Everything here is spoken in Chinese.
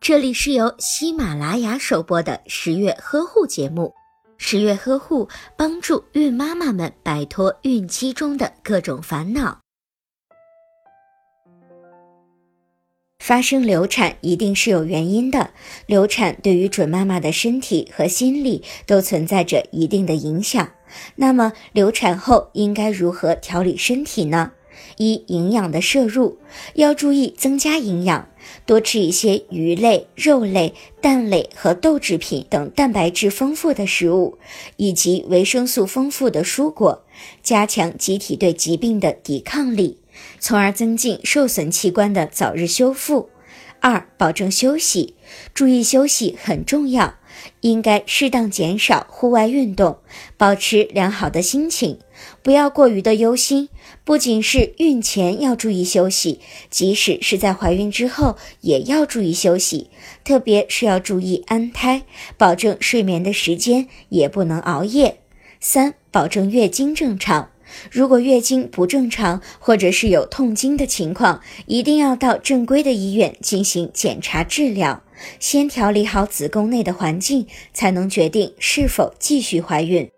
这里是由喜马拉雅首播的十月呵护节目。十月呵护帮助孕妈妈们摆脱孕期中的各种烦恼。发生流产一定是有原因的，流产对于准妈妈的身体和心理都存在着一定的影响。那么，流产后应该如何调理身体呢？一、营养的摄入要注意增加营养，多吃一些鱼类、肉类、蛋类和豆制品等蛋白质丰富的食物，以及维生素丰富的蔬果，加强机体对疾病的抵抗力，从而增进受损器官的早日修复。二、保证休息，注意休息很重要。应该适当减少户外运动，保持良好的心情，不要过于的忧心。不仅是孕前要注意休息，即使是在怀孕之后也要注意休息，特别是要注意安胎，保证睡眠的时间，也不能熬夜。三，保证月经正常。如果月经不正常，或者是有痛经的情况，一定要到正规的医院进行检查治疗。先调理好子宫内的环境，才能决定是否继续怀孕。